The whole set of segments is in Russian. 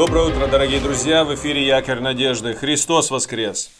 Доброе утро, дорогие друзья! В эфире Якорь Надежды. Христос воскрес!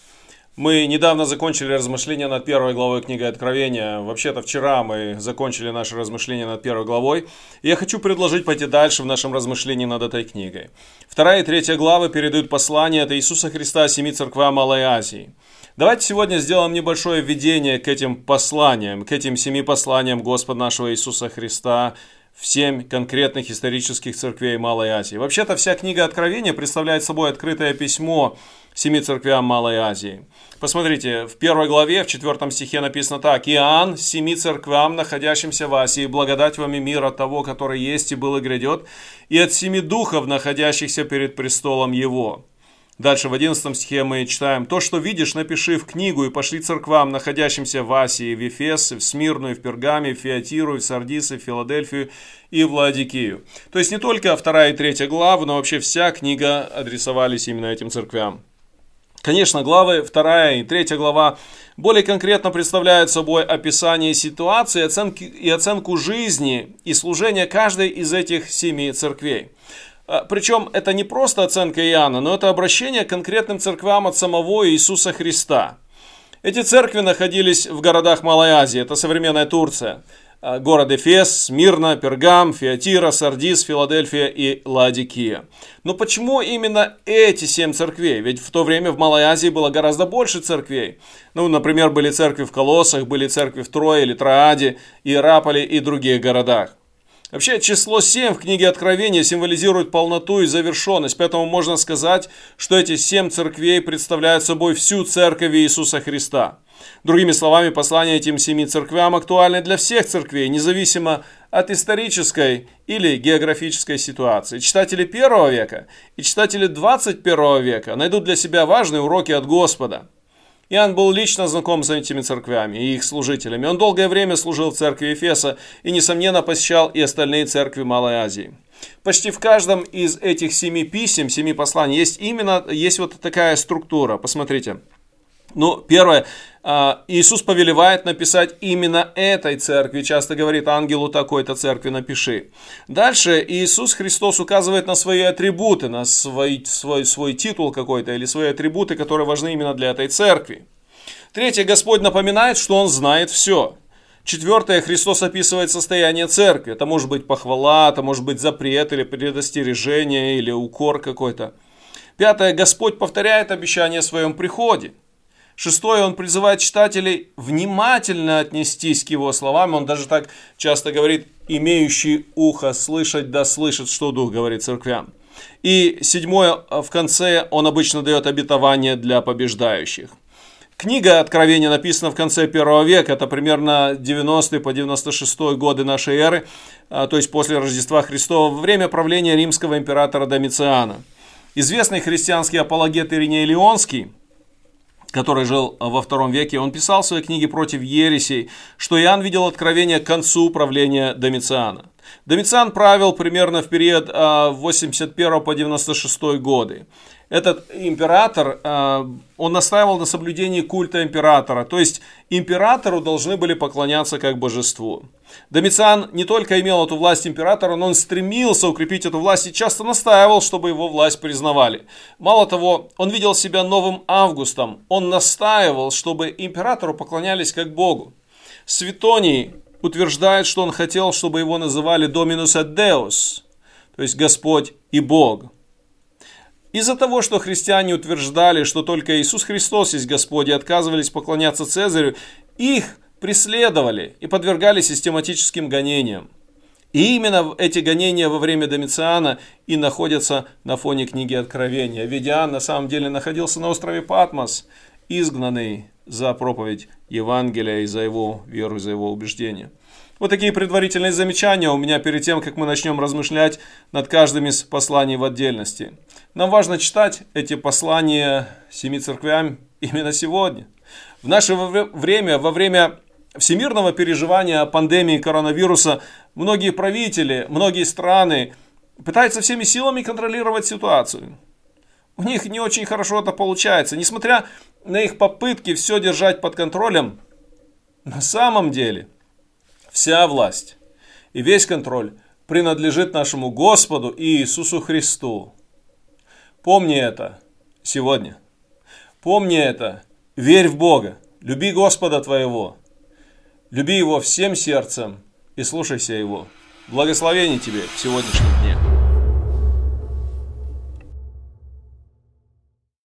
Мы недавно закончили размышления над первой главой книги Откровения. Вообще-то вчера мы закончили наши размышления над первой главой. И я хочу предложить пойти дальше в нашем размышлении над этой книгой. Вторая и третья главы передают послание от Иисуса Христа семи церквам Малой Азии. Давайте сегодня сделаем небольшое введение к этим посланиям, к этим семи посланиям Господа нашего Иисуса Христа, в семь конкретных исторических церквей Малой Азии. Вообще-то вся книга Откровения представляет собой открытое письмо семи церквям Малой Азии. Посмотрите, в первой главе, в четвертом стихе написано так. «Иоанн, семи церквям, находящимся в Асии, благодать вам и мир от того, который есть и был и грядет, и от семи духов, находящихся перед престолом Его». Дальше в 11 стихе мы читаем «То, что видишь, напиши в книгу и пошли церквам, находящимся в Асии, в Ефес, в Смирну, в Пергаме, в Фиатиру, в Сардисе, в Филадельфию и в Ладикию». То есть не только вторая и третья главы, но вообще вся книга адресовались именно этим церквям. Конечно, главы вторая и третья глава более конкретно представляют собой описание ситуации оценки, и оценку жизни и служения каждой из этих семи церквей. А, Причем это не просто оценка Иоанна, но это обращение к конкретным церквам от самого Иисуса Христа. Эти церкви находились в городах Малой Азии, это современная Турция. А, город Эфес, Смирна, Пергам, Фиатира, Сардис, Филадельфия и Ладикия. Но почему именно эти семь церквей? Ведь в то время в Малой Азии было гораздо больше церквей. Ну, например, были церкви в Колоссах, были церкви в Трое или Троаде, Иераполе и других городах. Вообще, число 7 в книге Откровения символизирует полноту и завершенность, поэтому можно сказать, что эти семь церквей представляют собой всю церковь Иисуса Христа. Другими словами, послание этим семи церквям актуально для всех церквей, независимо от исторической или географической ситуации. Читатели первого века и читатели 21 века найдут для себя важные уроки от Господа. Иоанн был лично знаком с этими церквями и их служителями. Он долгое время служил в церкви Ефеса и, несомненно, посещал и остальные церкви Малой Азии. Почти в каждом из этих семи писем, семи посланий есть именно есть вот такая структура. Посмотрите. Ну, первое, а, Иисус повелевает написать именно этой церкви, часто говорит ангелу такой-то церкви напиши. Дальше Иисус Христос указывает на свои атрибуты, на свой, свой, свой титул какой-то или свои атрибуты, которые важны именно для этой церкви. Третье, Господь напоминает, что Он знает все. Четвертое, Христос описывает состояние церкви. Это может быть похвала, это может быть запрет или предостережение или укор какой-то. Пятое, Господь повторяет обещание о своем приходе. Шестое, он призывает читателей внимательно отнестись к его словам. Он даже так часто говорит, имеющий ухо слышать, да слышит, что Дух говорит церквям. И седьмое, в конце он обычно дает обетование для побеждающих. Книга Откровения написана в конце первого века, это примерно 90 по 96 годы нашей эры, а, то есть после Рождества Христова, время правления римского императора Домициана. Известный христианский апологет Ириней Леонский – который жил во втором веке, он писал в своей книге «Против ересей», что Иоанн видел откровение к концу правления Домициана. Домициан правил примерно в период 81 а, по 96 годы. Этот император, а, он настаивал на соблюдении культа императора, то есть императору должны были поклоняться как божеству. Домициан не только имел эту власть императора, но он стремился укрепить эту власть и часто настаивал, чтобы его власть признавали. Мало того, он видел себя новым Августом, он настаивал, чтобы императору поклонялись как Богу. Светоний утверждает, что он хотел, чтобы его называли et Deus, то есть Господь и Бог. Из-за того, что христиане утверждали, что только Иисус Христос есть Господь и отказывались поклоняться Цезарю, их преследовали и подвергали систематическим гонениям. И именно эти гонения во время Домициана и находятся на фоне книги Откровения. Ведь Иоанн на самом деле находился на острове Патмос, изгнанный за проповедь Евангелия и за его веру, и за его убеждения. Вот такие предварительные замечания у меня перед тем, как мы начнем размышлять над каждым из посланий в отдельности. Нам важно читать эти послания семи церквям именно сегодня. В наше время, во время всемирного переживания пандемии коронавируса, многие правители, многие страны пытаются всеми силами контролировать ситуацию. У них не очень хорошо это получается. Несмотря на их попытки все держать под контролем, на самом деле вся власть и весь контроль принадлежит нашему Господу Иисусу Христу. Помни это сегодня. Помни это. Верь в Бога. Люби Господа твоего. Люби Его всем сердцем и слушайся Его. Благословений тебе в сегодняшнем дне.